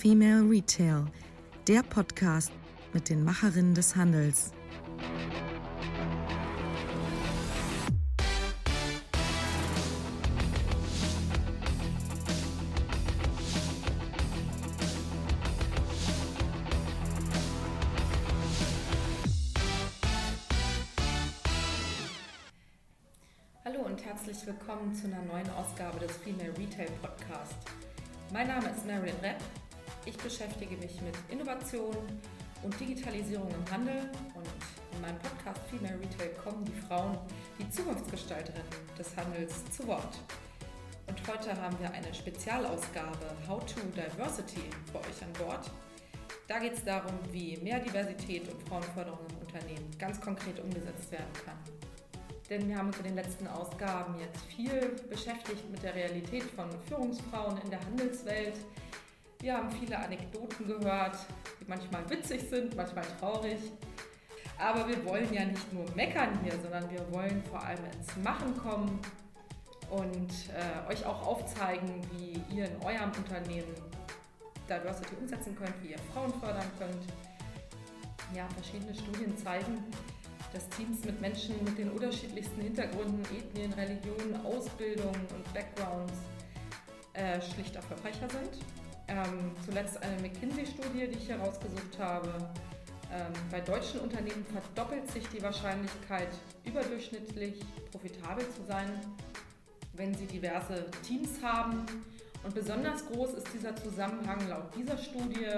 Female Retail, der Podcast mit den Macherinnen des Handels. Hallo und herzlich willkommen zu einer neuen Ausgabe des Female Retail Podcast. Mein Name ist Marilyn Repp. Ich beschäftige mich mit Innovation und Digitalisierung im Handel und in meinem Podcast Female Retail kommen die Frauen, die Zukunftsgestalterinnen des Handels, zu Wort. Und heute haben wir eine Spezialausgabe How to Diversity für euch an Bord. Da geht es darum, wie mehr Diversität und Frauenförderung im Unternehmen ganz konkret umgesetzt werden kann. Denn wir haben uns in den letzten Ausgaben jetzt viel beschäftigt mit der Realität von Führungsfrauen in der Handelswelt. Wir haben viele Anekdoten gehört, die manchmal witzig sind, manchmal traurig. Aber wir wollen ja nicht nur meckern hier, sondern wir wollen vor allem ins Machen kommen und äh, euch auch aufzeigen, wie ihr in eurem Unternehmen Diversity umsetzen könnt, wie ihr Frauen fördern könnt. Ja, verschiedene Studien zeigen, dass Teams mit Menschen mit den unterschiedlichsten Hintergründen, Ethnien, Religionen, Ausbildungen und Backgrounds äh, schlicht erfolgreicher sind. Ähm, zuletzt eine McKinsey-Studie, die ich herausgesucht habe. Ähm, bei deutschen Unternehmen verdoppelt sich die Wahrscheinlichkeit, überdurchschnittlich profitabel zu sein, wenn sie diverse Teams haben. Und besonders groß ist dieser Zusammenhang laut dieser Studie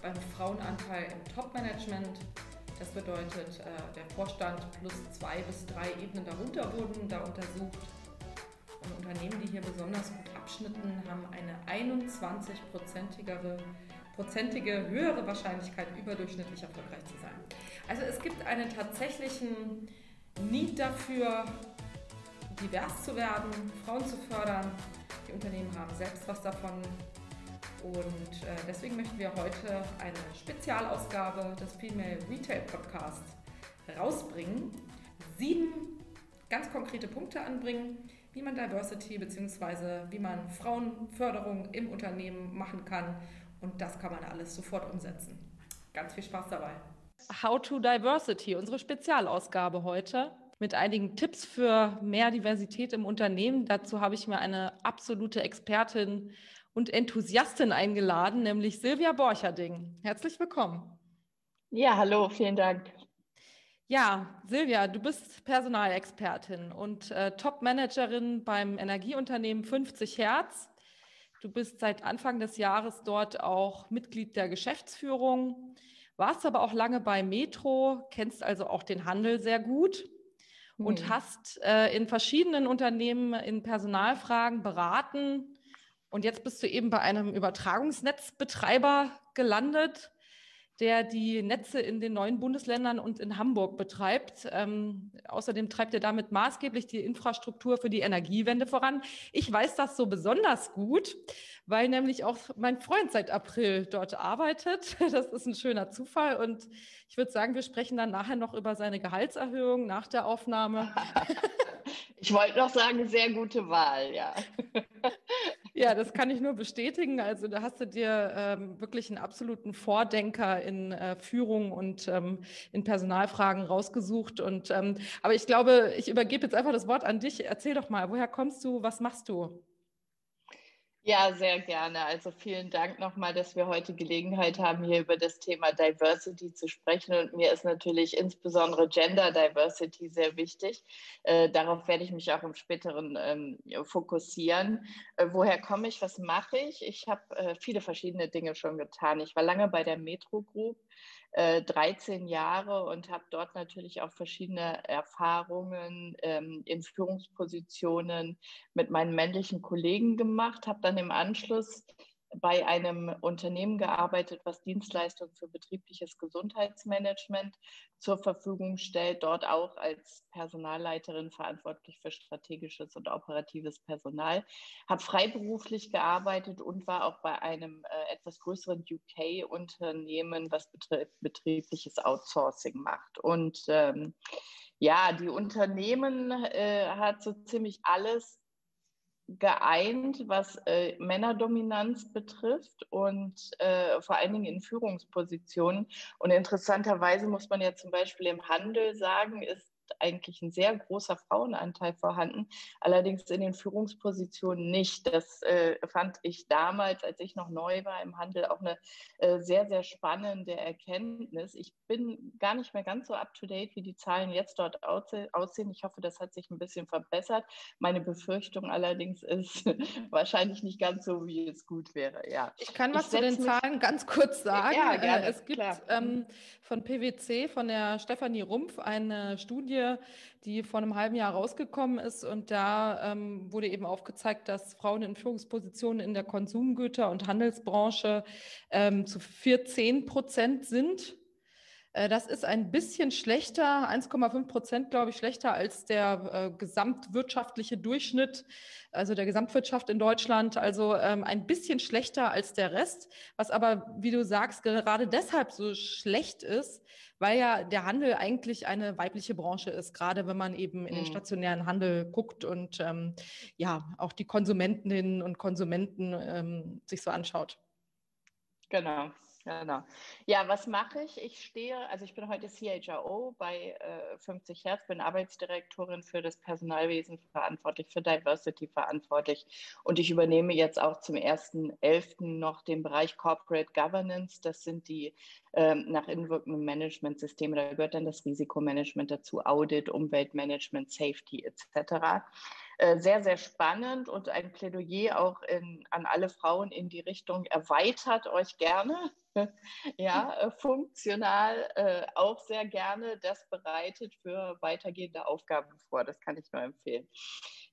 beim Frauenanteil im Top-Management das bedeutet, äh, der Vorstand plus zwei bis drei Ebenen darunter wurden da untersucht. Und Unternehmen, die hier besonders gut abschnitten, haben eine 21-prozentigere prozentige höhere Wahrscheinlichkeit, überdurchschnittlich erfolgreich zu sein. Also es gibt einen tatsächlichen Need dafür, divers zu werden, Frauen zu fördern. Die Unternehmen haben selbst was davon. Und äh, deswegen möchten wir heute eine Spezialausgabe des Female Retail Podcasts rausbringen. Sieben ganz konkrete Punkte anbringen, wie man Diversity bzw. wie man Frauenförderung im Unternehmen machen kann. Und das kann man alles sofort umsetzen. Ganz viel Spaß dabei. How to Diversity, unsere Spezialausgabe heute mit einigen Tipps für mehr Diversität im Unternehmen. Dazu habe ich mir eine absolute Expertin und Enthusiastin eingeladen, nämlich Silvia Borcherding. Herzlich willkommen. Ja, hallo, vielen Dank. Ja, Silvia, du bist Personalexpertin und äh, Top-Managerin beim Energieunternehmen 50 Hertz. Du bist seit Anfang des Jahres dort auch Mitglied der Geschäftsführung, warst aber auch lange bei Metro, kennst also auch den Handel sehr gut und hm. hast äh, in verschiedenen Unternehmen in Personalfragen beraten und jetzt bist du eben bei einem Übertragungsnetzbetreiber gelandet, der die Netze in den neuen Bundesländern und in Hamburg betreibt. Ähm, außerdem treibt er damit maßgeblich die Infrastruktur für die Energiewende voran. Ich weiß das so besonders gut, weil nämlich auch mein Freund seit April dort arbeitet. Das ist ein schöner Zufall. Und ich würde sagen, wir sprechen dann nachher noch über seine Gehaltserhöhung nach der Aufnahme. Ich wollte noch sagen, sehr gute Wahl, ja. Ja, das kann ich nur bestätigen. Also da hast du dir ähm, wirklich einen absoluten Vordenker in äh, Führung und ähm, in Personalfragen rausgesucht. Und ähm, aber ich glaube, ich übergebe jetzt einfach das Wort an dich. Erzähl doch mal, woher kommst du? Was machst du? Ja, sehr gerne. Also vielen Dank nochmal, dass wir heute Gelegenheit haben, hier über das Thema Diversity zu sprechen. Und mir ist natürlich insbesondere Gender Diversity sehr wichtig. Äh, darauf werde ich mich auch im späteren ähm, fokussieren. Äh, woher komme ich? Was mache ich? Ich habe äh, viele verschiedene Dinge schon getan. Ich war lange bei der Metro Group 13 äh, Jahre und habe dort natürlich auch verschiedene Erfahrungen ähm, in Führungspositionen mit meinen männlichen Kollegen gemacht, habe dann im Anschluss bei einem Unternehmen gearbeitet, was Dienstleistungen für betriebliches Gesundheitsmanagement zur Verfügung stellt, dort auch als Personalleiterin verantwortlich für strategisches und operatives Personal, habe freiberuflich gearbeitet und war auch bei einem äh, etwas größeren UK-Unternehmen, was betriebliches Outsourcing macht. Und ähm, ja, die Unternehmen äh, hat so ziemlich alles geeint, was äh, Männerdominanz betrifft und äh, vor allen Dingen in Führungspositionen. Und interessanterweise muss man ja zum Beispiel im Handel sagen, ist eigentlich ein sehr großer Frauenanteil vorhanden, allerdings in den Führungspositionen nicht. Das äh, fand ich damals, als ich noch neu war im Handel, auch eine äh, sehr, sehr spannende Erkenntnis. Ich bin gar nicht mehr ganz so up-to-date, wie die Zahlen jetzt dort aussehen. Ich hoffe, das hat sich ein bisschen verbessert. Meine Befürchtung allerdings ist wahrscheinlich nicht ganz so, wie es gut wäre. Ja. Ich kann was ich zu den Zahlen ganz kurz sagen. Ja, gerne, es gibt ähm, von PwC, von der Stefanie Rumpf, eine Studie, die vor einem halben Jahr rausgekommen ist. Und da ähm, wurde eben aufgezeigt, dass Frauen in Führungspositionen in der Konsumgüter- und Handelsbranche ähm, zu 14 Prozent sind. Äh, das ist ein bisschen schlechter, 1,5 Prozent, glaube ich, schlechter als der äh, gesamtwirtschaftliche Durchschnitt, also der Gesamtwirtschaft in Deutschland. Also ähm, ein bisschen schlechter als der Rest, was aber, wie du sagst, gerade deshalb so schlecht ist, weil ja der Handel eigentlich eine weibliche Branche ist, gerade wenn man eben in den mhm. stationären Handel guckt und ähm, ja, auch die Konsumentinnen und Konsumenten ähm, sich so anschaut. Genau, Genau. Ja, was mache ich? Ich stehe, also ich bin heute CHRO bei äh, 50 Hertz, bin Arbeitsdirektorin für das Personalwesen verantwortlich, für Diversity verantwortlich und ich übernehme jetzt auch zum 1.11. noch den Bereich Corporate Governance. Das sind die ähm, nach innen wirkenden Managementsysteme. Da gehört dann das Risikomanagement dazu, Audit, Umweltmanagement, Safety etc. Äh, sehr, sehr spannend und ein Plädoyer auch in, an alle Frauen in die Richtung erweitert euch gerne. ja, äh, funktional äh, auch sehr gerne. Das bereitet für weitergehende Aufgaben vor. Das kann ich nur empfehlen.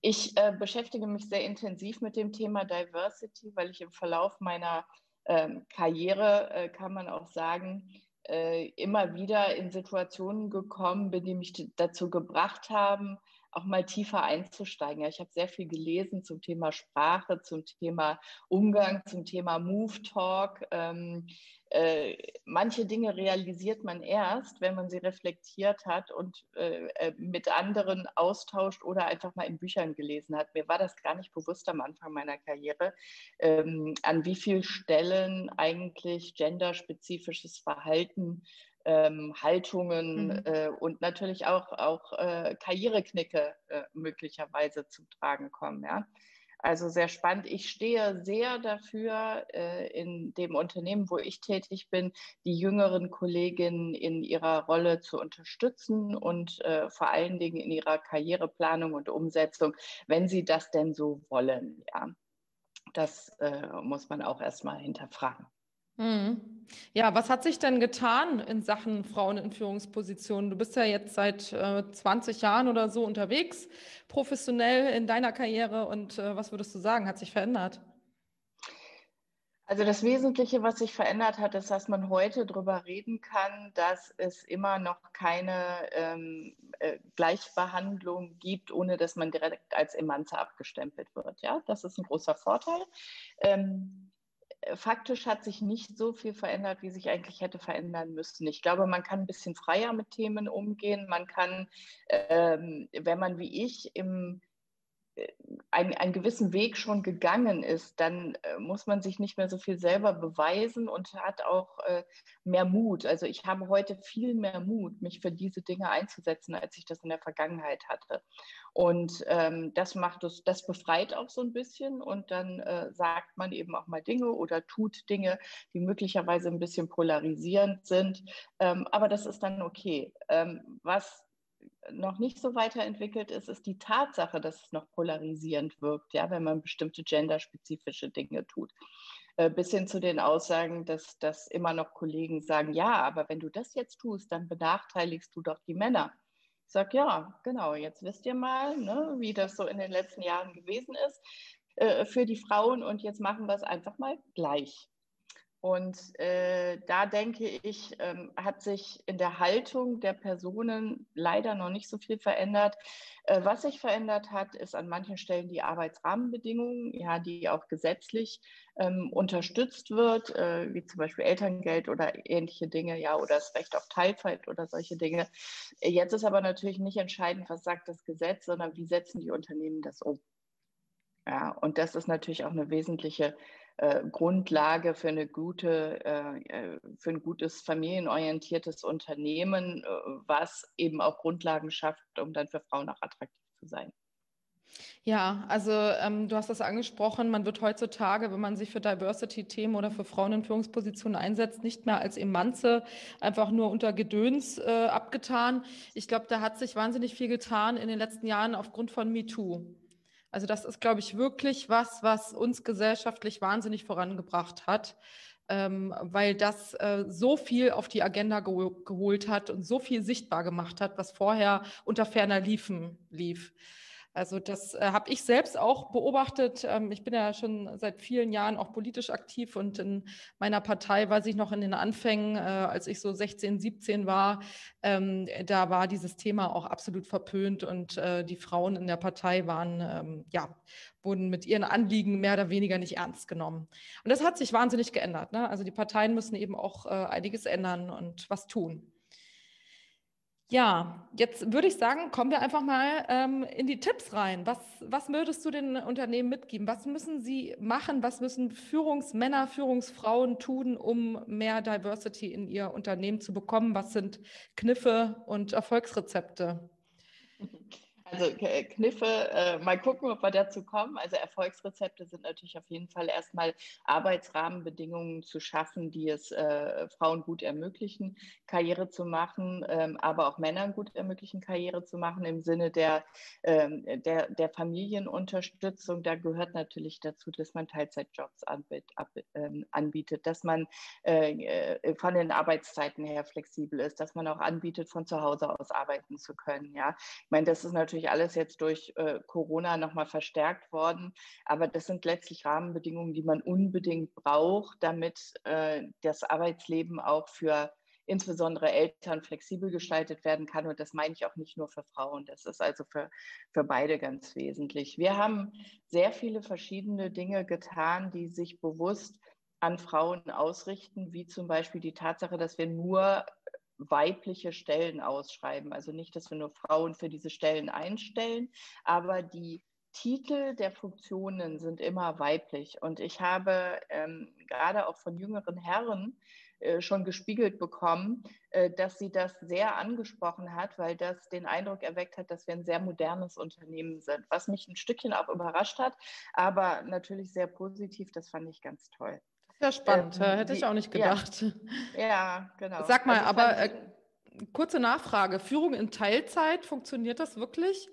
Ich äh, beschäftige mich sehr intensiv mit dem Thema Diversity, weil ich im Verlauf meiner ähm, Karriere, äh, kann man auch sagen, äh, immer wieder in Situationen gekommen bin, die mich dazu gebracht haben, auch mal tiefer einzusteigen. Ja, ich habe sehr viel gelesen zum Thema Sprache, zum Thema Umgang, zum Thema Move Talk. Ähm, äh, manche Dinge realisiert man erst, wenn man sie reflektiert hat und äh, äh, mit anderen austauscht oder einfach mal in Büchern gelesen hat. Mir war das gar nicht bewusst am Anfang meiner Karriere, ähm, an wie vielen Stellen eigentlich genderspezifisches Verhalten ähm, Haltungen mhm. äh, und natürlich auch, auch äh, Karriereknicke äh, möglicherweise zu tragen kommen. Ja? Also sehr spannend. Ich stehe sehr dafür, äh, in dem Unternehmen, wo ich tätig bin, die jüngeren Kolleginnen in ihrer Rolle zu unterstützen und äh, vor allen Dingen in ihrer Karriereplanung und Umsetzung, wenn sie das denn so wollen. Ja? Das äh, muss man auch erstmal hinterfragen. Mhm. Ja, was hat sich denn getan in Sachen Frauen in Führungspositionen? Du bist ja jetzt seit äh, 20 Jahren oder so unterwegs, professionell in deiner Karriere. Und äh, was würdest du sagen, hat sich verändert? Also das Wesentliche, was sich verändert hat, ist, dass man heute darüber reden kann, dass es immer noch keine ähm, äh, Gleichbehandlung gibt, ohne dass man direkt als Emanze abgestempelt wird. Ja, das ist ein großer Vorteil. Ähm, faktisch hat sich nicht so viel verändert, wie sich eigentlich hätte verändern müssen. Ich glaube, man kann ein bisschen freier mit Themen umgehen. Man kann, ähm, wenn man wie ich im ein, einen gewissen Weg schon gegangen ist, dann äh, muss man sich nicht mehr so viel selber beweisen und hat auch äh, mehr Mut. Also ich habe heute viel mehr Mut, mich für diese Dinge einzusetzen, als ich das in der Vergangenheit hatte. Und ähm, das macht es, das befreit auch so ein bisschen und dann äh, sagt man eben auch mal Dinge oder tut Dinge, die möglicherweise ein bisschen polarisierend sind. Ähm, aber das ist dann okay. Ähm, was noch nicht so weiterentwickelt ist, ist die Tatsache, dass es noch polarisierend wirkt, ja, wenn man bestimmte genderspezifische Dinge tut. Äh, bis hin zu den Aussagen, dass, dass immer noch Kollegen sagen, ja, aber wenn du das jetzt tust, dann benachteiligst du doch die Männer. Ich sage, ja, genau, jetzt wisst ihr mal, ne, wie das so in den letzten Jahren gewesen ist äh, für die Frauen und jetzt machen wir es einfach mal gleich. Und äh, da denke ich, ähm, hat sich in der Haltung der Personen leider noch nicht so viel verändert. Äh, was sich verändert hat, ist an manchen Stellen die Arbeitsrahmenbedingungen, ja, die auch gesetzlich ähm, unterstützt wird, äh, wie zum Beispiel Elterngeld oder ähnliche Dinge, ja, oder das Recht auf Teilzeit oder solche Dinge. Jetzt ist aber natürlich nicht entscheidend, was sagt das Gesetz, sondern wie setzen die Unternehmen das um. Ja, und das ist natürlich auch eine wesentliche äh, Grundlage für eine gute, äh, äh, für ein gutes familienorientiertes Unternehmen, was eben auch Grundlagen schafft, um dann für Frauen auch attraktiv zu sein. Ja, also ähm, du hast das angesprochen, man wird heutzutage, wenn man sich für Diversity-Themen oder für Frauen in Führungspositionen einsetzt, nicht mehr als Emanze einfach nur unter Gedöns äh, abgetan. Ich glaube, da hat sich wahnsinnig viel getan in den letzten Jahren aufgrund von MeToo. Also das ist, glaube ich, wirklich was, was uns gesellschaftlich wahnsinnig vorangebracht hat, ähm, weil das äh, so viel auf die Agenda gehol geholt hat und so viel sichtbar gemacht hat, was vorher unter ferner Liefen lief. Also das äh, habe ich selbst auch beobachtet. Ähm, ich bin ja schon seit vielen Jahren auch politisch aktiv und in meiner Partei weiß ich noch in den Anfängen, äh, als ich so 16, 17 war, ähm, da war dieses Thema auch absolut verpönt und äh, die Frauen in der Partei waren, ähm, ja, wurden mit ihren Anliegen mehr oder weniger nicht ernst genommen. Und das hat sich wahnsinnig geändert. Ne? Also die Parteien müssen eben auch äh, einiges ändern und was tun. Ja, jetzt würde ich sagen, kommen wir einfach mal ähm, in die Tipps rein. Was, was würdest du den Unternehmen mitgeben? Was müssen sie machen? Was müssen Führungsmänner, Führungsfrauen tun, um mehr Diversity in ihr Unternehmen zu bekommen? Was sind Kniffe und Erfolgsrezepte? Also äh, Kniffe, äh, mal gucken, ob wir dazu kommen. Also Erfolgsrezepte sind natürlich auf jeden Fall erstmal Arbeitsrahmenbedingungen zu schaffen, die es äh, Frauen gut ermöglichen, Karriere zu machen, ähm, aber auch Männern gut ermöglichen, Karriere zu machen im Sinne der, ähm, der, der Familienunterstützung. Da gehört natürlich dazu, dass man Teilzeitjobs anbiet, ab, ähm, anbietet, dass man äh, äh, von den Arbeitszeiten her flexibel ist, dass man auch anbietet, von zu Hause aus arbeiten zu können. Ja, ich meine, das ist natürlich natürlich alles jetzt durch äh, Corona nochmal verstärkt worden. Aber das sind letztlich Rahmenbedingungen, die man unbedingt braucht, damit äh, das Arbeitsleben auch für insbesondere Eltern flexibel gestaltet werden kann. Und das meine ich auch nicht nur für Frauen. Das ist also für, für beide ganz wesentlich. Wir haben sehr viele verschiedene Dinge getan, die sich bewusst an Frauen ausrichten, wie zum Beispiel die Tatsache, dass wir nur weibliche Stellen ausschreiben. Also nicht, dass wir nur Frauen für diese Stellen einstellen, aber die Titel der Funktionen sind immer weiblich. Und ich habe ähm, gerade auch von jüngeren Herren äh, schon gespiegelt bekommen, äh, dass sie das sehr angesprochen hat, weil das den Eindruck erweckt hat, dass wir ein sehr modernes Unternehmen sind, was mich ein Stückchen auch überrascht hat, aber natürlich sehr positiv. Das fand ich ganz toll. Ja, spannend. Ähm, Hätte die, ich auch nicht gedacht. Ja, ja genau. Sag mal, also aber äh, kurze Nachfrage. Führung in Teilzeit, funktioniert das wirklich?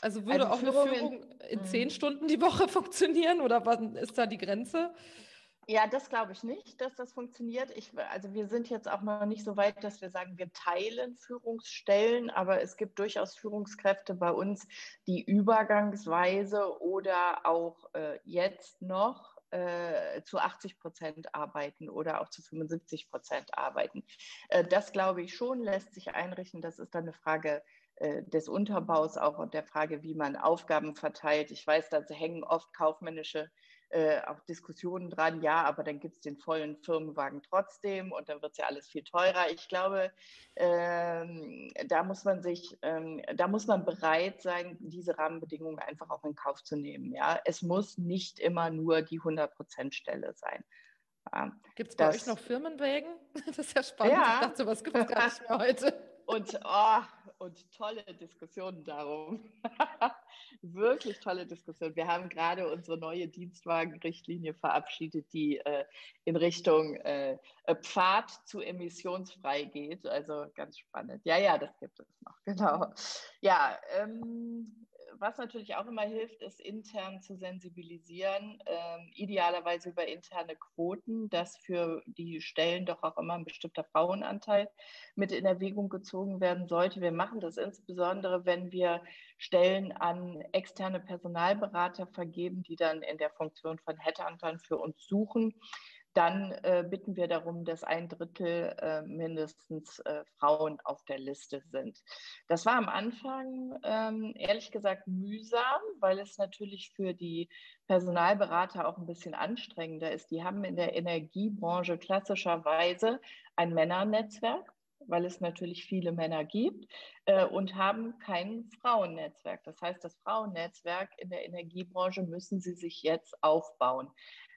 Also würde also auch Führung eine Führung in, in zehn mhm. Stunden die Woche funktionieren oder was ist da die Grenze? Ja, das glaube ich nicht, dass das funktioniert. Ich, also wir sind jetzt auch noch nicht so weit, dass wir sagen, wir teilen Führungsstellen, aber es gibt durchaus Führungskräfte bei uns, die übergangsweise oder auch äh, jetzt noch äh, zu 80 Prozent arbeiten oder auch zu 75 Prozent arbeiten. Äh, das glaube ich schon, lässt sich einrichten. Das ist dann eine Frage äh, des Unterbaus auch und der Frage, wie man Aufgaben verteilt. Ich weiß, da hängen oft kaufmännische äh, auch Diskussionen dran, ja, aber dann gibt es den vollen Firmenwagen trotzdem und dann wird es ja alles viel teurer. Ich glaube, ähm, da muss man sich, ähm, da muss man bereit sein, diese Rahmenbedingungen einfach auch in Kauf zu nehmen. Ja, es muss nicht immer nur die 100%-Stelle sein. Ja, gibt es bei euch noch Firmenwägen? Das ist ja spannend. Ja. Ich dachte, was gibt es gar nicht mehr heute? Und, oh, und tolle Diskussionen darum. Wirklich tolle Diskussionen. Wir haben gerade unsere neue Dienstwagenrichtlinie verabschiedet, die äh, in Richtung äh, Pfad zu emissionsfrei geht. Also ganz spannend. Ja, ja, das gibt es noch. Genau. Ja, ähm, was natürlich auch immer hilft, ist intern zu sensibilisieren, ähm, idealerweise über interne Quoten, dass für die Stellen doch auch immer ein bestimmter Frauenanteil mit in Erwägung gezogen werden sollte. Wir machen das insbesondere, wenn wir Stellen an externe Personalberater vergeben, die dann in der Funktion von Headhuntern für uns suchen dann äh, bitten wir darum, dass ein Drittel äh, mindestens äh, Frauen auf der Liste sind. Das war am Anfang ähm, ehrlich gesagt mühsam, weil es natürlich für die Personalberater auch ein bisschen anstrengender ist. Die haben in der Energiebranche klassischerweise ein Männernetzwerk weil es natürlich viele Männer gibt äh, und haben kein Frauennetzwerk. Das heißt, das Frauennetzwerk in der Energiebranche müssen sie sich jetzt aufbauen.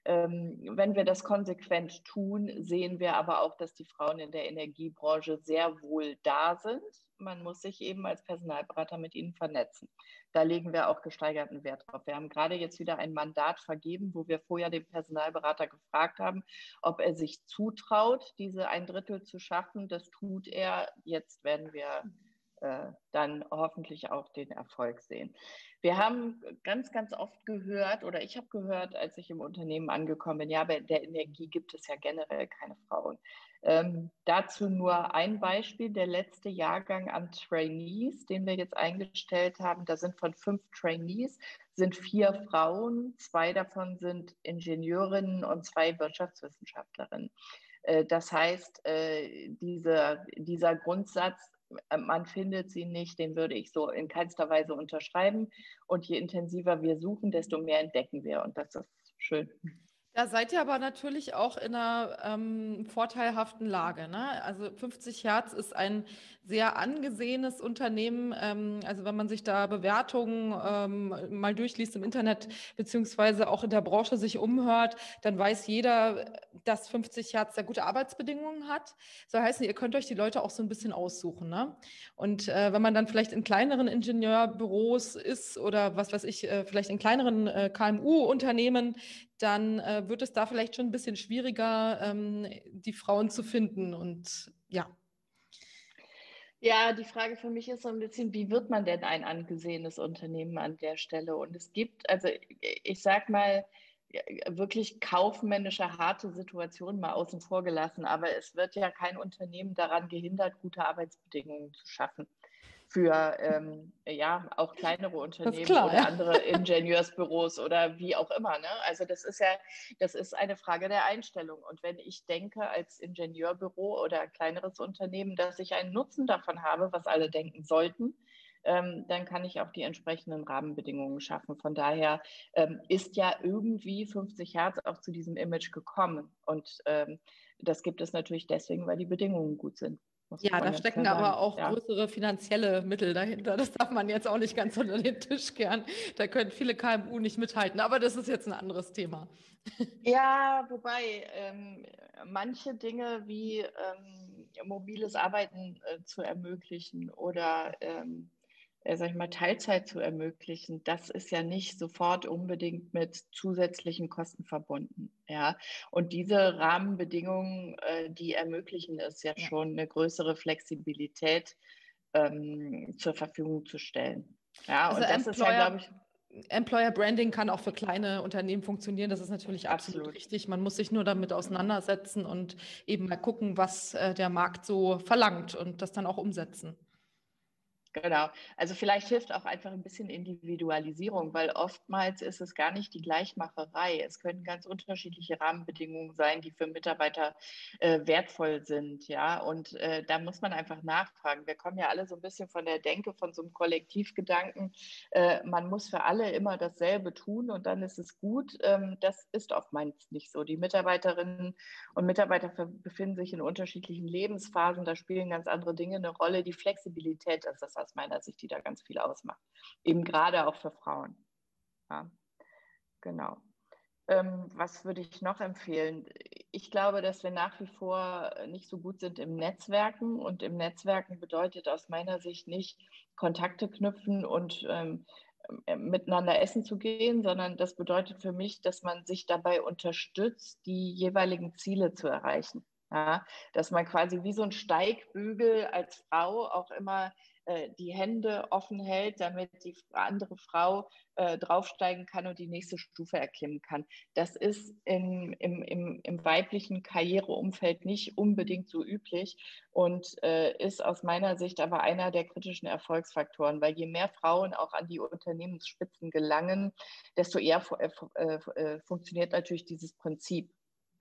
Ähm, wenn wir das konsequent tun, sehen wir aber auch, dass die Frauen in der Energiebranche sehr wohl da sind. Man muss sich eben als Personalberater mit ihnen vernetzen. Da legen wir auch gesteigerten Wert drauf. Wir haben gerade jetzt wieder ein Mandat vergeben, wo wir vorher den Personalberater gefragt haben, ob er sich zutraut, diese ein Drittel zu schaffen. Das tut er. Jetzt werden wir äh, dann hoffentlich auch den Erfolg sehen. Wir haben ganz, ganz oft gehört, oder ich habe gehört, als ich im Unternehmen angekommen bin, ja, bei der Energie gibt es ja generell keine Frauen. Ähm, dazu nur ein Beispiel, der letzte Jahrgang an Trainees, den wir jetzt eingestellt haben, da sind von fünf Trainees, sind vier Frauen, zwei davon sind Ingenieurinnen und zwei Wirtschaftswissenschaftlerinnen. Äh, das heißt, äh, diese, dieser Grundsatz, man findet sie nicht, den würde ich so in keinster Weise unterschreiben. Und je intensiver wir suchen, desto mehr entdecken wir. Und das ist schön. Da seid ihr aber natürlich auch in einer ähm, vorteilhaften Lage. Ne? Also 50 Hertz ist ein sehr angesehenes Unternehmen. Ähm, also wenn man sich da Bewertungen ähm, mal durchliest im Internet, beziehungsweise auch in der Branche sich umhört, dann weiß jeder, dass 50 Hertz sehr gute Arbeitsbedingungen hat. So heißen, ihr könnt euch die Leute auch so ein bisschen aussuchen. Ne? Und äh, wenn man dann vielleicht in kleineren Ingenieurbüros ist oder was weiß ich, äh, vielleicht in kleineren äh, KMU-Unternehmen, dann äh, wird es da vielleicht schon ein bisschen schwieriger, ähm, die Frauen zu finden. Und ja. Ja, die Frage für mich ist so ein bisschen, wie wird man denn ein angesehenes Unternehmen an der Stelle? Und es gibt, also ich sag mal, wirklich kaufmännische, harte Situationen mal außen vor gelassen, aber es wird ja kein Unternehmen daran gehindert, gute Arbeitsbedingungen zu schaffen für ähm, ja auch kleinere Unternehmen klar, oder ja. andere Ingenieursbüros oder wie auch immer. Ne? Also das ist ja, das ist eine Frage der Einstellung. Und wenn ich denke als Ingenieurbüro oder kleineres Unternehmen, dass ich einen Nutzen davon habe, was alle denken sollten, ähm, dann kann ich auch die entsprechenden Rahmenbedingungen schaffen. Von daher ähm, ist ja irgendwie 50 Hertz auch zu diesem Image gekommen. Und ähm, das gibt es natürlich deswegen, weil die Bedingungen gut sind. Ja, da stecken aber auch ja. größere finanzielle Mittel dahinter. Das darf man jetzt auch nicht ganz unter den Tisch kehren. Da können viele KMU nicht mithalten. Aber das ist jetzt ein anderes Thema. Ja, wobei ähm, manche Dinge wie ähm, mobiles Arbeiten äh, zu ermöglichen oder ähm, äh, sag ich mal, Teilzeit zu ermöglichen, das ist ja nicht sofort unbedingt mit zusätzlichen Kosten verbunden. Ja? Und diese Rahmenbedingungen, äh, die ermöglichen es ja, ja, schon, eine größere Flexibilität ähm, zur Verfügung zu stellen. Ja, also und das Employer, ist ja, glaube ich. Employer Branding kann auch für kleine Unternehmen funktionieren. Das ist natürlich absolut, absolut richtig. Man muss sich nur damit auseinandersetzen und eben mal gucken, was äh, der Markt so verlangt und das dann auch umsetzen. Genau. Also vielleicht hilft auch einfach ein bisschen Individualisierung, weil oftmals ist es gar nicht die Gleichmacherei. Es können ganz unterschiedliche Rahmenbedingungen sein, die für Mitarbeiter äh, wertvoll sind. Ja, und äh, da muss man einfach nachfragen. Wir kommen ja alle so ein bisschen von der Denke, von so einem Kollektivgedanken. Äh, man muss für alle immer dasselbe tun und dann ist es gut. Ähm, das ist oftmals nicht so. Die Mitarbeiterinnen und Mitarbeiter befinden sich in unterschiedlichen Lebensphasen. Da spielen ganz andere Dinge eine Rolle. Die Flexibilität ist das aus meiner Sicht, die da ganz viel ausmacht. Eben gerade auch für Frauen. Ja, genau. Ähm, was würde ich noch empfehlen? Ich glaube, dass wir nach wie vor nicht so gut sind im Netzwerken. Und im Netzwerken bedeutet aus meiner Sicht nicht Kontakte knüpfen und ähm, äh, miteinander essen zu gehen, sondern das bedeutet für mich, dass man sich dabei unterstützt, die jeweiligen Ziele zu erreichen. Ja, dass man quasi wie so ein Steigbügel als Frau auch immer die Hände offen hält, damit die andere Frau äh, draufsteigen kann und die nächste Stufe erklimmen kann. Das ist im, im, im, im weiblichen Karriereumfeld nicht unbedingt so üblich und äh, ist aus meiner Sicht aber einer der kritischen Erfolgsfaktoren, weil je mehr Frauen auch an die Unternehmensspitzen gelangen, desto eher äh, äh, äh, funktioniert natürlich dieses Prinzip.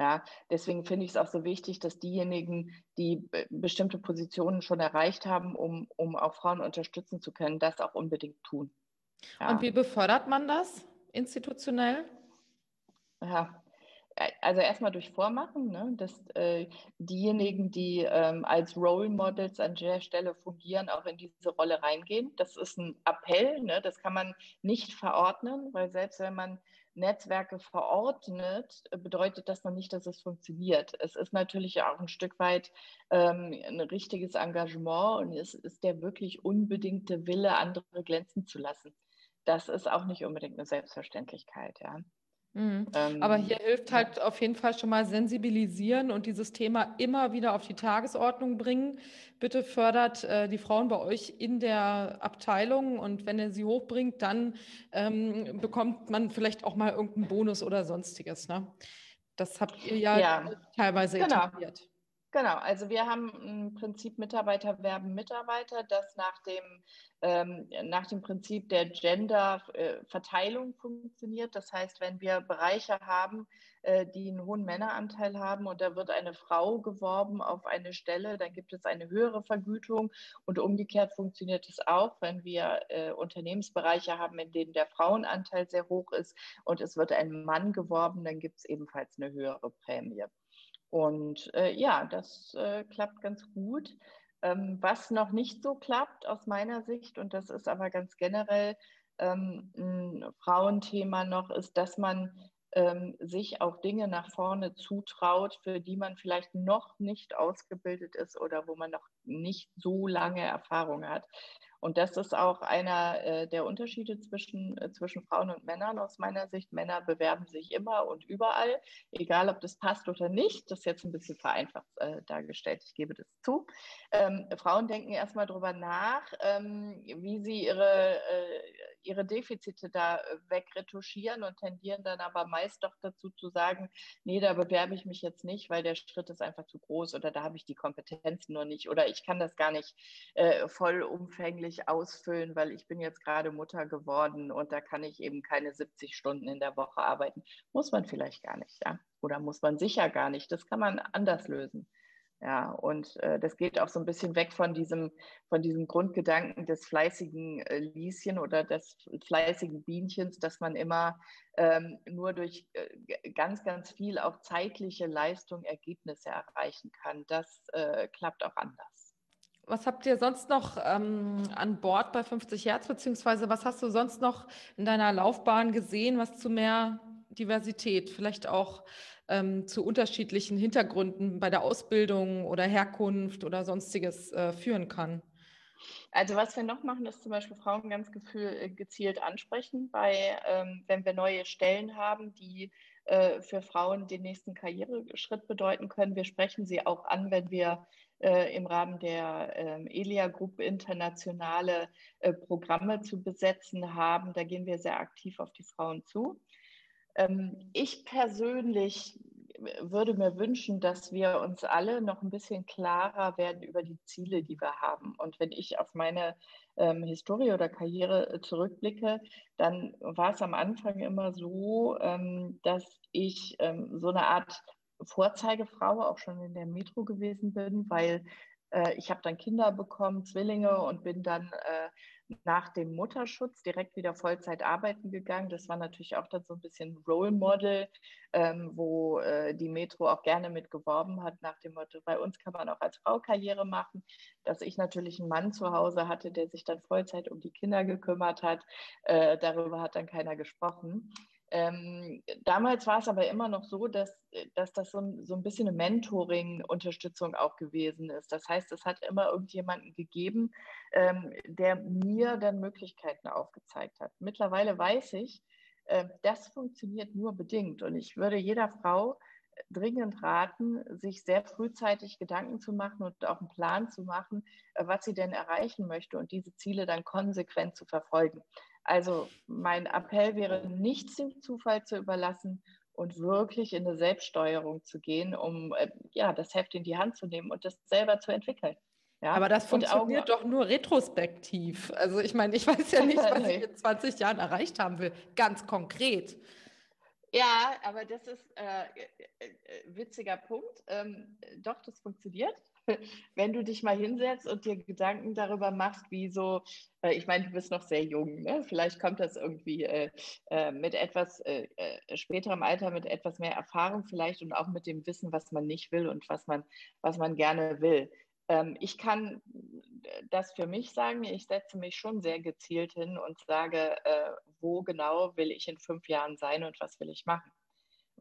Ja, deswegen finde ich es auch so wichtig, dass diejenigen, die bestimmte Positionen schon erreicht haben, um, um auch Frauen unterstützen zu können, das auch unbedingt tun. Ja. Und wie befördert man das institutionell? Ja, also erstmal durch Vormachen, ne, dass äh, diejenigen, die ähm, als Role Models an der Stelle fungieren, auch in diese Rolle reingehen. Das ist ein Appell, ne, das kann man nicht verordnen, weil selbst wenn man Netzwerke verordnet, bedeutet das noch nicht, dass es funktioniert. Es ist natürlich auch ein Stück weit ähm, ein richtiges Engagement und es ist der wirklich unbedingte Wille, andere glänzen zu lassen. Das ist auch nicht unbedingt eine Selbstverständlichkeit, ja. Mhm. Ähm, Aber hier hilft halt auf jeden Fall schon mal sensibilisieren und dieses Thema immer wieder auf die Tagesordnung bringen. Bitte fördert äh, die Frauen bei euch in der Abteilung und wenn ihr sie hochbringt, dann ähm, bekommt man vielleicht auch mal irgendeinen Bonus oder sonstiges. Ne? Das habt ihr ja, ja. teilweise genau. etabliert. Genau, also wir haben im Prinzip Mitarbeiter werben Mitarbeiter, das nach dem, ähm, nach dem Prinzip der Gender-Verteilung funktioniert. Das heißt, wenn wir Bereiche haben, äh, die einen hohen Männeranteil haben und da wird eine Frau geworben auf eine Stelle, dann gibt es eine höhere Vergütung und umgekehrt funktioniert es auch, wenn wir äh, Unternehmensbereiche haben, in denen der Frauenanteil sehr hoch ist und es wird ein Mann geworben, dann gibt es ebenfalls eine höhere Prämie. Und äh, ja, das äh, klappt ganz gut. Ähm, was noch nicht so klappt aus meiner Sicht, und das ist aber ganz generell ähm, ein Frauenthema noch, ist, dass man ähm, sich auch Dinge nach vorne zutraut, für die man vielleicht noch nicht ausgebildet ist oder wo man noch nicht so lange Erfahrung hat. Und das ist auch einer äh, der Unterschiede zwischen, äh, zwischen Frauen und Männern aus meiner Sicht. Männer bewerben sich immer und überall, egal ob das passt oder nicht. Das ist jetzt ein bisschen vereinfacht äh, dargestellt, ich gebe das zu. Ähm, Frauen denken erstmal darüber nach, ähm, wie sie ihre, äh, ihre Defizite da äh, wegretuschieren und tendieren dann aber meist doch dazu zu sagen, nee, da bewerbe ich mich jetzt nicht, weil der Schritt ist einfach zu groß oder da habe ich die Kompetenzen noch nicht oder ich kann das gar nicht äh, vollumfänglich nicht ausfüllen, weil ich bin jetzt gerade Mutter geworden und da kann ich eben keine 70 Stunden in der Woche arbeiten. Muss man vielleicht gar nicht, ja. Oder muss man sicher gar nicht. Das kann man anders lösen. Ja, und äh, das geht auch so ein bisschen weg von diesem, von diesem Grundgedanken des fleißigen äh, Lieschen oder des fleißigen Bienchens, dass man immer ähm, nur durch äh, ganz, ganz viel auch zeitliche Leistung Ergebnisse erreichen kann. Das äh, klappt auch anders. Was habt ihr sonst noch ähm, an Bord bei 50 Hertz, beziehungsweise was hast du sonst noch in deiner Laufbahn gesehen, was zu mehr Diversität, vielleicht auch ähm, zu unterschiedlichen Hintergründen bei der Ausbildung oder Herkunft oder sonstiges äh, führen kann? Also was wir noch machen, ist zum Beispiel Frauen ganz äh, gezielt ansprechen, bei, ähm, wenn wir neue Stellen haben, die äh, für Frauen den nächsten Karriereschritt bedeuten können. Wir sprechen sie auch an, wenn wir äh, im Rahmen der ähm, ELIA Group internationale äh, Programme zu besetzen haben. Da gehen wir sehr aktiv auf die Frauen zu. Ähm, ich persönlich würde mir wünschen, dass wir uns alle noch ein bisschen klarer werden über die Ziele, die wir haben. Und wenn ich auf meine ähm, Historie oder Karriere äh, zurückblicke, dann war es am Anfang immer so, ähm, dass ich ähm, so eine Art Vorzeigefrau auch schon in der Metro gewesen bin, weil äh, ich habe dann Kinder bekommen, Zwillinge und bin dann äh, nach dem Mutterschutz direkt wieder Vollzeit arbeiten gegangen. Das war natürlich auch dann so ein bisschen Role Model, ähm, wo äh, die Metro auch gerne mit geworben hat, nach dem Motto, bei uns kann man auch als Frau Karriere machen. Dass ich natürlich einen Mann zu Hause hatte, der sich dann Vollzeit um die Kinder gekümmert hat, äh, darüber hat dann keiner gesprochen. Ähm, damals war es aber immer noch so, dass, dass das so ein, so ein bisschen eine Mentoring-Unterstützung auch gewesen ist. Das heißt, es hat immer irgendjemanden gegeben, ähm, der mir dann Möglichkeiten aufgezeigt hat. Mittlerweile weiß ich, äh, das funktioniert nur bedingt. Und ich würde jeder Frau dringend raten, sich sehr frühzeitig Gedanken zu machen und auch einen Plan zu machen, äh, was sie denn erreichen möchte und diese Ziele dann konsequent zu verfolgen. Also mein Appell wäre, nichts dem Zufall zu überlassen und wirklich in eine Selbststeuerung zu gehen, um äh, ja, das Heft in die Hand zu nehmen und das selber zu entwickeln. Ja? Aber das funktioniert doch nur retrospektiv. Also ich meine, ich weiß ja nicht, was ich in 20 Jahren erreicht haben will, ganz konkret. Ja, aber das ist äh, äh, äh, witziger Punkt. Ähm, doch, das funktioniert. wenn du dich mal hinsetzt und dir Gedanken darüber machst, wie so, äh, ich meine, du bist noch sehr jung, ne? vielleicht kommt das irgendwie äh, äh, mit etwas äh, äh, späterem Alter, mit etwas mehr Erfahrung vielleicht und auch mit dem Wissen, was man nicht will und was man, was man gerne will. Ähm, ich kann das für mich sagen, ich setze mich schon sehr gezielt hin und sage, äh, wo genau will ich in fünf Jahren sein und was will ich machen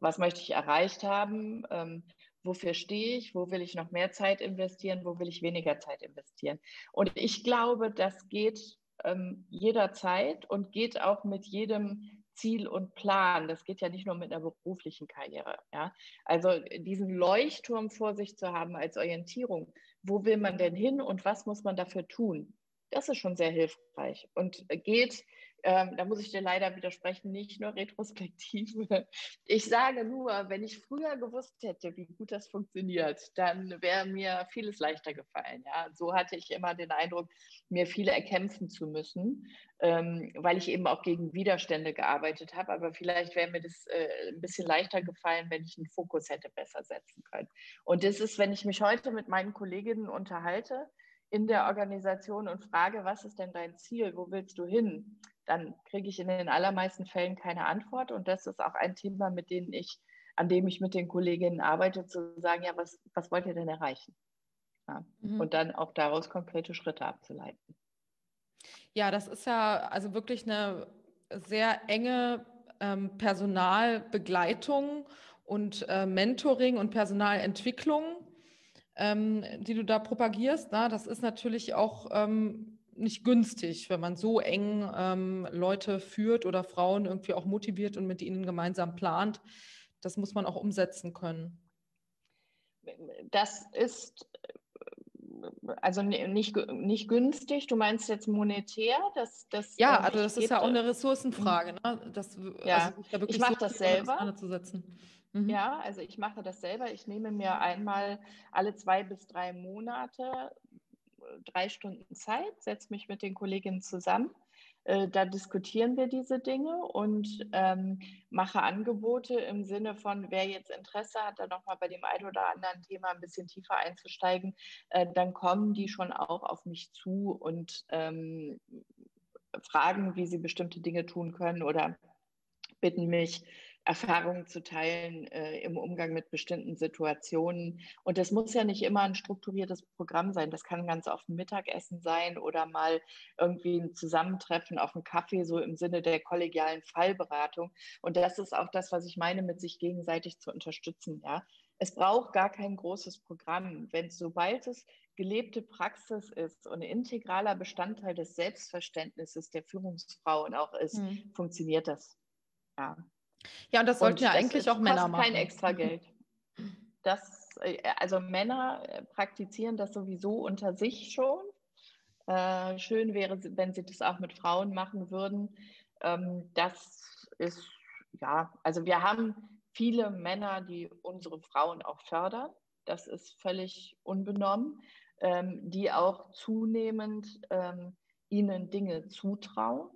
was möchte ich erreicht haben, ähm, wofür stehe ich, wo will ich noch mehr Zeit investieren, wo will ich weniger Zeit investieren. Und ich glaube, das geht ähm, jederzeit und geht auch mit jedem Ziel und Plan. Das geht ja nicht nur mit einer beruflichen Karriere. Ja? Also diesen Leuchtturm vor sich zu haben als Orientierung. Wo will man denn hin und was muss man dafür tun? Das ist schon sehr hilfreich und geht ähm, da muss ich dir leider widersprechen, nicht nur Retrospektive. Ich sage nur, wenn ich früher gewusst hätte, wie gut das funktioniert, dann wäre mir vieles leichter gefallen. Ja? So hatte ich immer den Eindruck, mir viele erkämpfen zu müssen, ähm, weil ich eben auch gegen Widerstände gearbeitet habe. Aber vielleicht wäre mir das äh, ein bisschen leichter gefallen, wenn ich einen Fokus hätte besser setzen können. Und das ist, wenn ich mich heute mit meinen Kolleginnen unterhalte, in der Organisation und frage, was ist denn dein Ziel, wo willst du hin, dann kriege ich in den allermeisten Fällen keine Antwort. Und das ist auch ein Thema, mit dem ich, an dem ich mit den Kolleginnen arbeite, zu sagen, ja, was, was wollt ihr denn erreichen? Ja. Mhm. Und dann auch daraus konkrete Schritte abzuleiten. Ja, das ist ja also wirklich eine sehr enge ähm, Personalbegleitung und äh, Mentoring und Personalentwicklung, ähm, die du da propagierst. Na, das ist natürlich auch ähm, nicht günstig, wenn man so eng ähm, Leute führt oder Frauen irgendwie auch motiviert und mit ihnen gemeinsam plant. Das muss man auch umsetzen können. Das ist also nicht, nicht günstig, du meinst jetzt monetär? Das, das, ja, also das ist ja auch eine Ressourcenfrage. Ne? Das, ja. Also da ich mache so das selber. Mhm. Ja, also ich mache das selber. Ich nehme mir einmal alle zwei bis drei Monate drei Stunden Zeit, setze mich mit den Kolleginnen zusammen. Äh, da diskutieren wir diese Dinge und ähm, mache Angebote im Sinne von, wer jetzt Interesse hat, da nochmal bei dem einen oder anderen Thema ein bisschen tiefer einzusteigen, äh, dann kommen die schon auch auf mich zu und ähm, fragen, wie sie bestimmte Dinge tun können oder bitten mich, Erfahrungen zu teilen äh, im Umgang mit bestimmten Situationen. Und das muss ja nicht immer ein strukturiertes Programm sein. Das kann ganz oft ein Mittagessen sein oder mal irgendwie ein Zusammentreffen auf einen Kaffee, so im Sinne der kollegialen Fallberatung. Und das ist auch das, was ich meine, mit sich gegenseitig zu unterstützen. Ja? Es braucht gar kein großes Programm. Wenn sobald es gelebte Praxis ist und ein integraler Bestandteil des Selbstverständnisses der Führungsfrauen auch ist, mhm. funktioniert das. Ja. Ja, und das sollten und ja eigentlich auch Männer machen. Kein extra Geld. Das, äh, also Männer äh, praktizieren das sowieso unter sich schon. Äh, schön wäre, wenn sie das auch mit Frauen machen würden. Ähm, das ist, ja, also wir haben viele Männer, die unsere Frauen auch fördern. Das ist völlig unbenommen, ähm, die auch zunehmend ähm, ihnen Dinge zutrauen.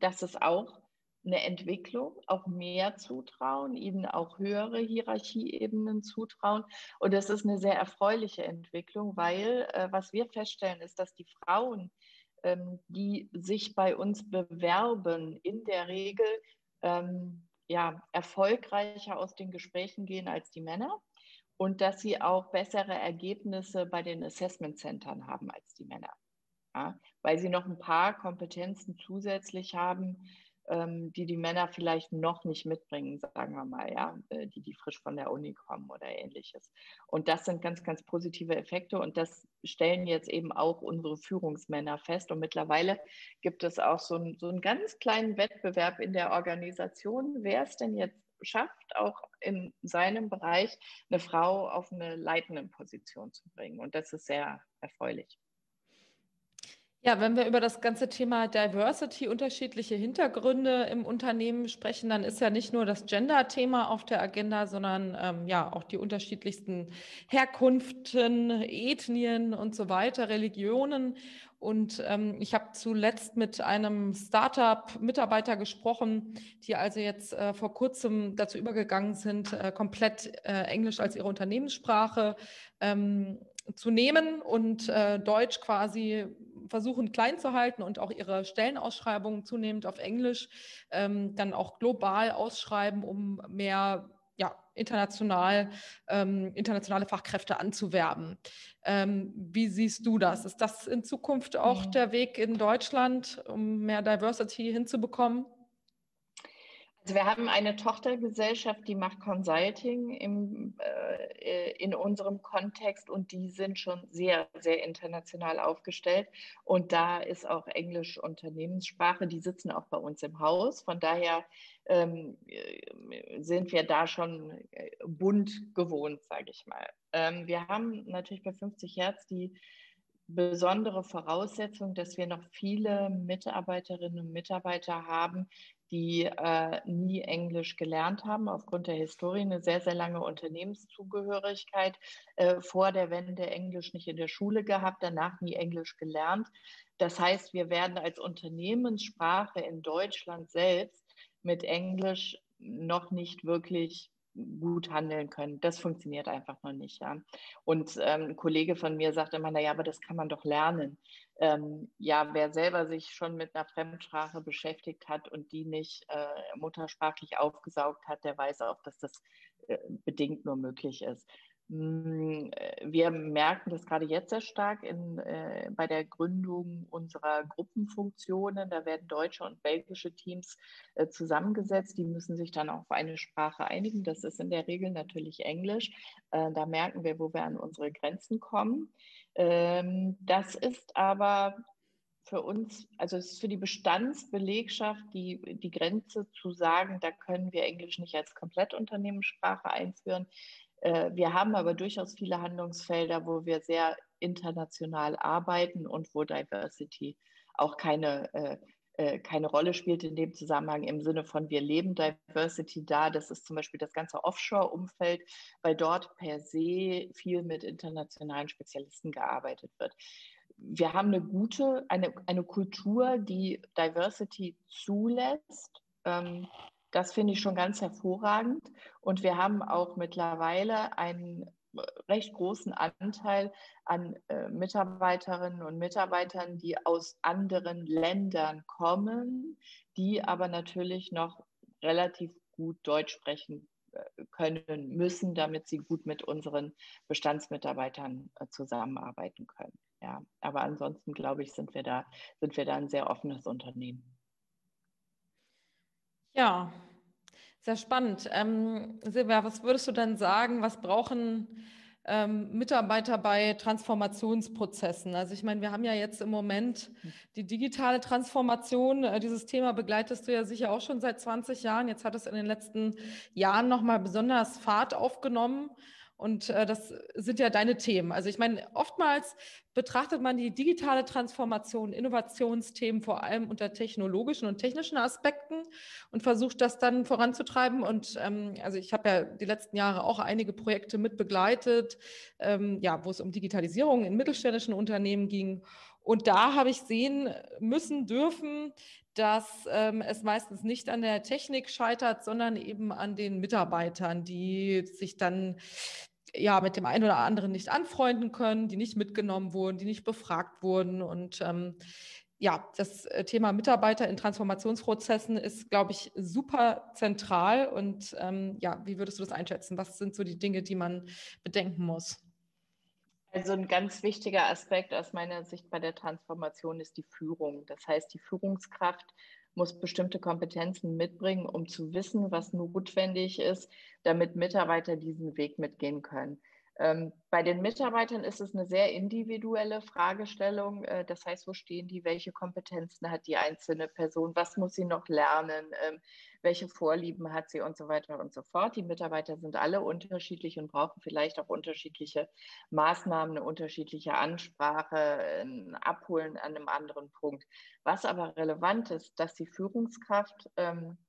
Das ist auch eine Entwicklung, auch mehr zutrauen, ihnen auch höhere Hierarchieebenen zutrauen. Und das ist eine sehr erfreuliche Entwicklung, weil äh, was wir feststellen, ist, dass die Frauen, ähm, die sich bei uns bewerben, in der Regel ähm, ja, erfolgreicher aus den Gesprächen gehen als die Männer und dass sie auch bessere Ergebnisse bei den Assessment Centern haben als die Männer. Ja, weil sie noch ein paar Kompetenzen zusätzlich haben, die die Männer vielleicht noch nicht mitbringen, sagen wir mal, ja, äh, die, die frisch von der Uni kommen oder ähnliches. Und das sind ganz, ganz positive Effekte und das stellen jetzt eben auch unsere Führungsmänner fest. Und mittlerweile gibt es auch so, ein, so einen ganz kleinen Wettbewerb in der Organisation, wer es denn jetzt schafft, auch in seinem Bereich eine Frau auf eine leitende Position zu bringen. Und das ist sehr erfreulich. Ja, wenn wir über das ganze Thema Diversity, unterschiedliche Hintergründe im Unternehmen sprechen, dann ist ja nicht nur das Gender-Thema auf der Agenda, sondern ähm, ja auch die unterschiedlichsten Herkunften, Ethnien und so weiter, Religionen. Und ähm, ich habe zuletzt mit einem Startup-Mitarbeiter gesprochen, die also jetzt äh, vor kurzem dazu übergegangen sind, äh, komplett äh, Englisch als ihre Unternehmenssprache ähm, zu nehmen und äh, Deutsch quasi versuchen klein zu halten und auch ihre Stellenausschreibungen zunehmend auf Englisch ähm, dann auch global ausschreiben, um mehr ja, international, ähm, internationale Fachkräfte anzuwerben. Ähm, wie siehst du das? Ist das in Zukunft auch ja. der Weg in Deutschland, um mehr Diversity hinzubekommen? Also wir haben eine Tochtergesellschaft, die macht Consulting im, äh, in unserem Kontext und die sind schon sehr, sehr international aufgestellt. Und da ist auch Englisch Unternehmenssprache, die sitzen auch bei uns im Haus. Von daher ähm, sind wir da schon äh, bunt gewohnt, sage ich mal. Ähm, wir haben natürlich bei 50 Hertz die besondere Voraussetzung, dass wir noch viele Mitarbeiterinnen und Mitarbeiter haben, die äh, nie Englisch gelernt haben, aufgrund der Historie eine sehr, sehr lange Unternehmenszugehörigkeit, äh, vor der Wende Englisch nicht in der Schule gehabt, danach nie Englisch gelernt. Das heißt, wir werden als Unternehmenssprache in Deutschland selbst mit Englisch noch nicht wirklich gut handeln können. Das funktioniert einfach noch nicht. Ja. Und ähm, ein Kollege von mir sagte immer, naja, aber das kann man doch lernen. Ähm, ja, wer selber sich schon mit einer Fremdsprache beschäftigt hat und die nicht äh, muttersprachlich aufgesaugt hat, der weiß auch, dass das äh, bedingt nur möglich ist. Hm, äh, wir merken das gerade jetzt sehr stark in, äh, bei der Gründung unserer Gruppenfunktionen. Da werden deutsche und belgische Teams äh, zusammengesetzt. Die müssen sich dann auf eine Sprache einigen. Das ist in der Regel natürlich Englisch. Äh, da merken wir, wo wir an unsere Grenzen kommen. Ähm, das ist aber für uns, also es ist für die Bestandsbelegschaft die, die Grenze zu sagen, da können wir Englisch nicht als Komplettunternehmenssprache einführen. Äh, wir haben aber durchaus viele Handlungsfelder, wo wir sehr international arbeiten und wo Diversity auch keine, äh, äh, keine Rolle spielt in dem Zusammenhang im Sinne von wir leben Diversity da. Das ist zum Beispiel das ganze Offshore-Umfeld, weil dort per se viel mit internationalen Spezialisten gearbeitet wird. Wir haben eine gute, eine, eine Kultur, die Diversity zulässt. Ähm, das finde ich schon ganz hervorragend. Und wir haben auch mittlerweile einen recht großen Anteil an äh, Mitarbeiterinnen und Mitarbeitern, die aus anderen Ländern kommen, die aber natürlich noch relativ gut Deutsch sprechen äh, können müssen, damit sie gut mit unseren Bestandsmitarbeitern äh, zusammenarbeiten können. Ja, aber ansonsten glaube ich, sind wir da, sind wir da ein sehr offenes Unternehmen. Ja, sehr spannend. Ähm, Silvia, was würdest du denn sagen, was brauchen ähm, Mitarbeiter bei Transformationsprozessen? Also ich meine, wir haben ja jetzt im Moment die digitale Transformation. Äh, dieses Thema begleitest du ja sicher auch schon seit 20 Jahren. Jetzt hat es in den letzten Jahren nochmal besonders Fahrt aufgenommen. Und äh, das sind ja deine Themen. Also ich meine, oftmals betrachtet man die digitale Transformation, Innovationsthemen vor allem unter technologischen und technischen Aspekten und versucht das dann voranzutreiben. Und ähm, also ich habe ja die letzten Jahre auch einige Projekte mit begleitet, ähm, ja, wo es um Digitalisierung in mittelständischen Unternehmen ging. Und da habe ich sehen müssen, dürfen, dass ähm, es meistens nicht an der Technik scheitert, sondern eben an den Mitarbeitern, die sich dann ja mit dem einen oder anderen nicht anfreunden können, die nicht mitgenommen wurden, die nicht befragt wurden. Und ähm, ja, das äh, Thema Mitarbeiter in Transformationsprozessen ist, glaube ich, super zentral. Und ähm, ja, wie würdest du das einschätzen? Was sind so die Dinge, die man bedenken muss? Also ein ganz wichtiger Aspekt aus meiner Sicht bei der Transformation ist die Führung. Das heißt, die Führungskraft muss bestimmte Kompetenzen mitbringen, um zu wissen, was notwendig ist, damit Mitarbeiter diesen Weg mitgehen können. Ähm, bei den Mitarbeitern ist es eine sehr individuelle Fragestellung. Äh, das heißt, wo stehen die, welche Kompetenzen hat die einzelne Person, was muss sie noch lernen, ähm, welche Vorlieben hat sie und so weiter und so fort. Die Mitarbeiter sind alle unterschiedlich und brauchen vielleicht auch unterschiedliche Maßnahmen, eine unterschiedliche Ansprache, ein Abholen an einem anderen Punkt. Was aber relevant ist, dass die Führungskraft ähm, äh,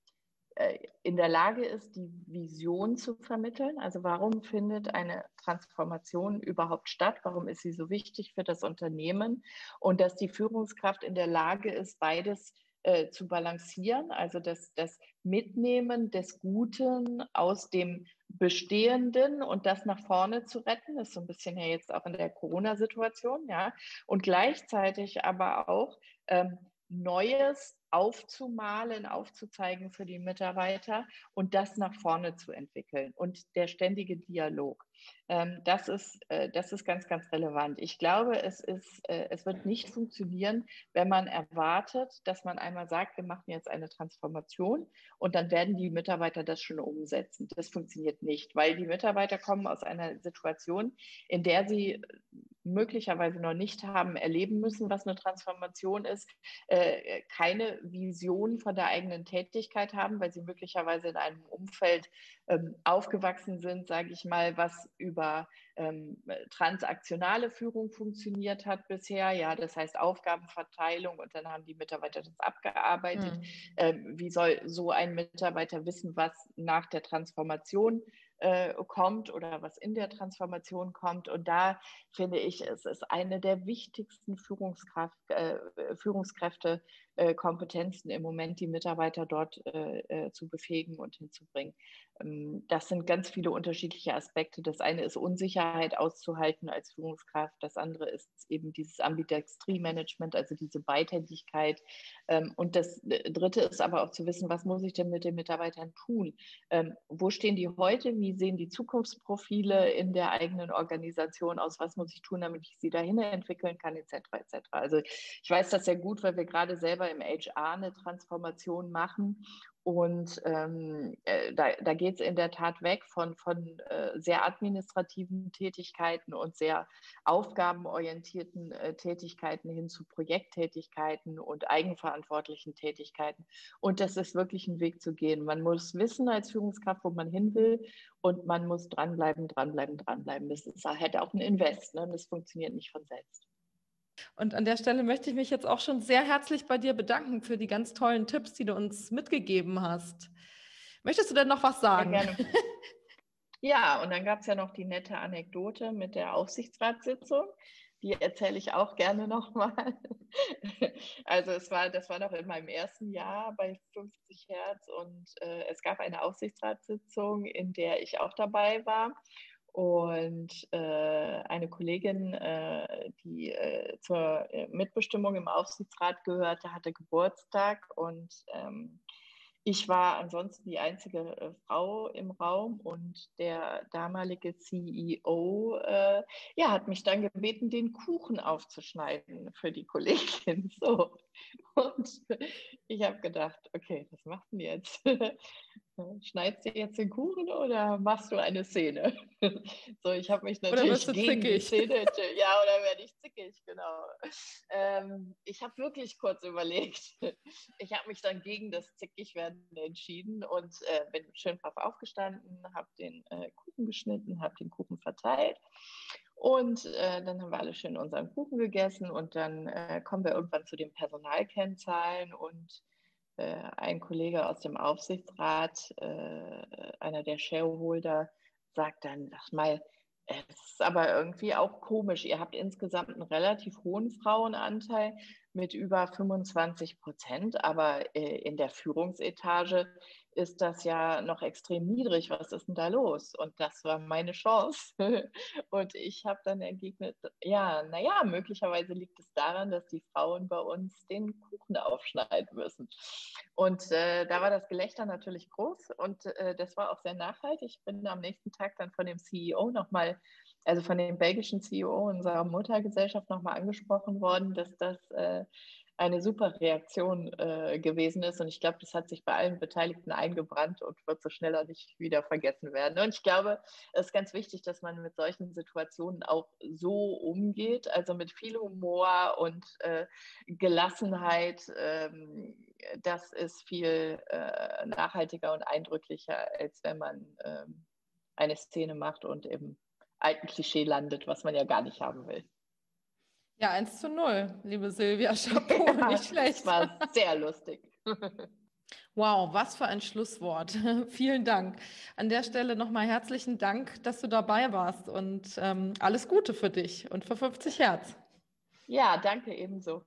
in der Lage ist, die Vision zu vermitteln. Also warum findet eine Transformation überhaupt statt? Warum ist sie so wichtig für das Unternehmen? Und dass die Führungskraft in der Lage ist, beides äh, zu balancieren, also das, das Mitnehmen des Guten aus dem Bestehenden und das nach vorne zu retten. Das ist so ein bisschen ja jetzt auch in der Corona-Situation, ja. Und gleichzeitig aber auch ähm, Neues aufzumalen, aufzuzeigen für die Mitarbeiter und das nach vorne zu entwickeln und der ständige Dialog. Ähm, das, ist, äh, das ist ganz, ganz relevant. Ich glaube, es, ist, äh, es wird nicht funktionieren, wenn man erwartet, dass man einmal sagt, wir machen jetzt eine Transformation und dann werden die Mitarbeiter das schon umsetzen. Das funktioniert nicht, weil die Mitarbeiter kommen aus einer Situation, in der sie möglicherweise noch nicht haben erleben müssen, was eine Transformation ist, äh, keine Vision von der eigenen Tätigkeit haben, weil sie möglicherweise in einem Umfeld ähm, aufgewachsen sind, sage ich mal, was über ähm, transaktionale Führung funktioniert hat bisher. Ja, das heißt Aufgabenverteilung und dann haben die Mitarbeiter das abgearbeitet. Mhm. Ähm, wie soll so ein Mitarbeiter wissen, was nach der Transformation äh, kommt oder was in der Transformation kommt. Und da finde ich, es ist eine der wichtigsten Führungskraft, äh, Führungskräfte, äh, Kompetenzen im Moment, die Mitarbeiter dort äh, äh, zu befähigen und hinzubringen. Ähm, das sind ganz viele unterschiedliche Aspekte. Das eine ist Unsicherheit auszuhalten als Führungskraft. Das andere ist eben dieses Ambidextrie-Management, also diese Beidhändigkeit. Ähm, und das dritte ist aber auch zu wissen, was muss ich denn mit den Mitarbeitern tun? Ähm, wo stehen die heute? Wie sehen die Zukunftsprofile in der eigenen Organisation aus? Was muss ich tun, damit ich sie dahin entwickeln kann, etc. etc. Also ich weiß das sehr gut, weil wir gerade selber selber im HR eine Transformation machen. Und ähm, äh, da, da geht es in der Tat weg von, von äh, sehr administrativen Tätigkeiten und sehr aufgabenorientierten äh, Tätigkeiten hin zu Projekttätigkeiten und eigenverantwortlichen Tätigkeiten. Und das ist wirklich ein Weg zu gehen. Man muss wissen als Führungskraft, wo man hin will und man muss dranbleiben, dranbleiben, dranbleiben. Das ist halt auch ein Invest. Ne? Das funktioniert nicht von selbst. Und an der Stelle möchte ich mich jetzt auch schon sehr herzlich bei dir bedanken für die ganz tollen Tipps, die du uns mitgegeben hast. Möchtest du denn noch was sagen? Ja, gerne. ja und dann gab es ja noch die nette Anekdote mit der Aufsichtsratssitzung. Die erzähle ich auch gerne nochmal. Also es war, das war noch in meinem ersten Jahr bei 50 Hertz und äh, es gab eine Aufsichtsratssitzung, in der ich auch dabei war. Und äh, eine Kollegin, äh, die äh, zur äh, Mitbestimmung im Aufsichtsrat gehörte, hatte Geburtstag und ähm, ich war ansonsten die einzige äh, Frau im Raum und der damalige CEO äh, ja, hat mich dann gebeten, den Kuchen aufzuschneiden für die Kollegin. So. Und ich habe gedacht, okay, was macht denn jetzt? Schneidest du jetzt den Kuchen oder machst du eine Szene? So, ich habe mich natürlich gegen zickig. die Szene, ja, oder werde ich zickig, genau. Ähm, ich habe wirklich kurz überlegt. Ich habe mich dann gegen das Zickigwerden entschieden und äh, bin schön brav aufgestanden, habe den äh, Kuchen geschnitten, habe den Kuchen verteilt und äh, dann haben wir alle schön unseren Kuchen gegessen und dann äh, kommen wir irgendwann zu den Personalkennzahlen und ein Kollege aus dem Aufsichtsrat, äh, einer der Shareholder, sagt dann, sag mal, es ist aber irgendwie auch komisch. Ihr habt insgesamt einen relativ hohen Frauenanteil mit über 25 Prozent, aber äh, in der Führungsetage ist das ja noch extrem niedrig. Was ist denn da los? Und das war meine Chance. Und ich habe dann entgegnet, ja, naja, möglicherweise liegt es daran, dass die Frauen bei uns den Kuchen aufschneiden müssen. Und äh, da war das Gelächter natürlich groß und äh, das war auch sehr nachhaltig. Ich bin am nächsten Tag dann von dem CEO nochmal also von dem belgischen CEO unserer Muttergesellschaft nochmal angesprochen worden, dass das äh, eine super Reaktion äh, gewesen ist. Und ich glaube, das hat sich bei allen Beteiligten eingebrannt und wird so schneller nicht wieder vergessen werden. Und ich glaube, es ist ganz wichtig, dass man mit solchen Situationen auch so umgeht, also mit viel Humor und äh, Gelassenheit. Ähm, das ist viel äh, nachhaltiger und eindrücklicher, als wenn man ähm, eine Szene macht und im alten Klischee landet, was man ja gar nicht haben will. Ja, 1 zu 0, liebe Silvia. Chapeau, ja, nicht schlecht. War sehr lustig. Wow, was für ein Schlusswort. Vielen Dank. An der Stelle nochmal herzlichen Dank, dass du dabei warst und ähm, alles Gute für dich und für 50 Hertz. Ja, danke ebenso.